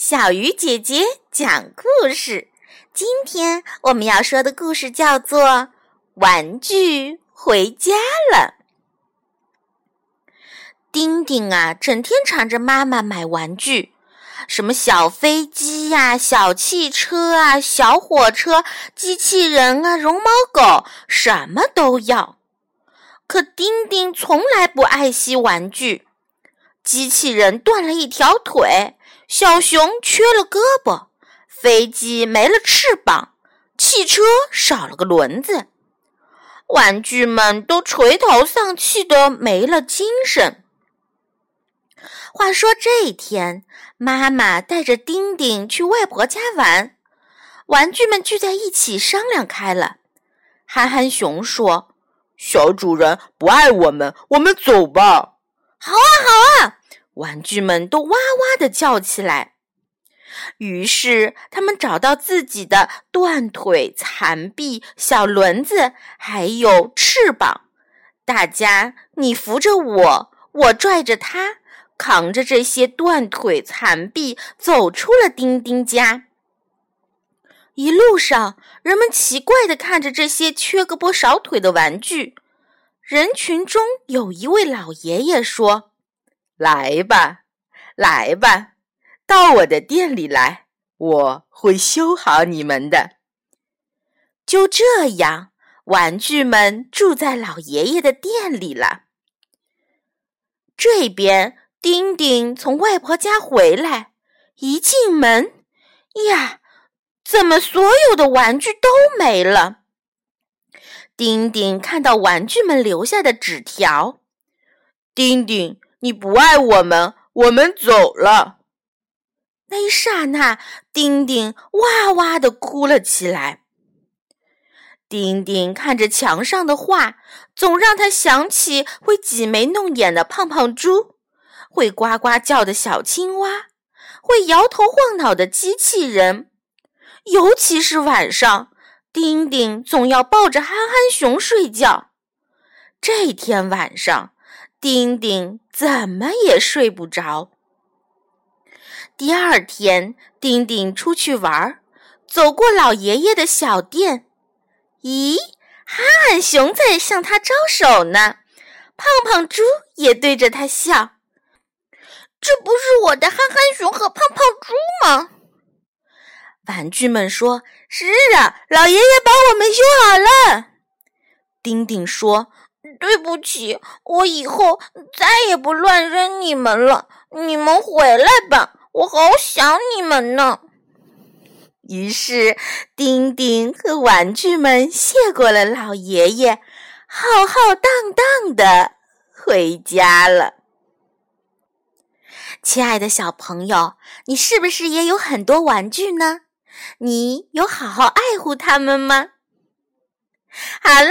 小鱼姐姐讲故事。今天我们要说的故事叫做《玩具回家了》。丁丁啊，整天缠着妈妈买玩具，什么小飞机呀、小汽车啊、小火车、机器人啊、绒毛狗，什么都要。可丁丁从来不爱惜玩具，机器人断了一条腿。小熊缺了胳膊，飞机没了翅膀，汽车少了个轮子，玩具们都垂头丧气的没了精神。话说这一天，妈妈带着丁丁去外婆家玩，玩具们聚在一起商量开了。憨憨熊说：“小主人不爱我们，我们走吧。”“好啊，好啊！”玩具们都哇哇的叫起来，于是他们找到自己的断腿、残臂、小轮子，还有翅膀。大家你扶着我，我拽着他，扛着这些断腿残臂，走出了丁丁家。一路上，人们奇怪的看着这些缺胳膊少腿的玩具。人群中有一位老爷爷说。来吧，来吧，到我的店里来，我会修好你们的。就这样，玩具们住在老爷爷的店里了。这边，丁丁从外婆家回来，一进门，呀，怎么所有的玩具都没了？丁丁看到玩具们留下的纸条，丁丁。你不爱我们，我们走了。那一刹那，丁丁哇哇的哭了起来。丁丁看着墙上的画，总让他想起会挤眉弄眼的胖胖猪，会呱呱叫的小青蛙，会摇头晃脑的机器人。尤其是晚上，丁丁总要抱着憨憨熊睡觉。这天晚上。丁丁怎么也睡不着。第二天，丁丁出去玩，走过老爷爷的小店，咦，憨憨熊在向他招手呢，胖胖猪也对着他笑。这不是我的憨憨熊和胖胖猪吗？玩具们说：“是啊，老爷爷把我们修好了。”丁丁说。对不起，我以后再也不乱扔你们了。你们回来吧，我好想你们呢。于是，丁丁和玩具们谢过了老爷爷，浩浩荡荡的回家了。亲爱的小朋友，你是不是也有很多玩具呢？你有好好爱护它们吗？好了。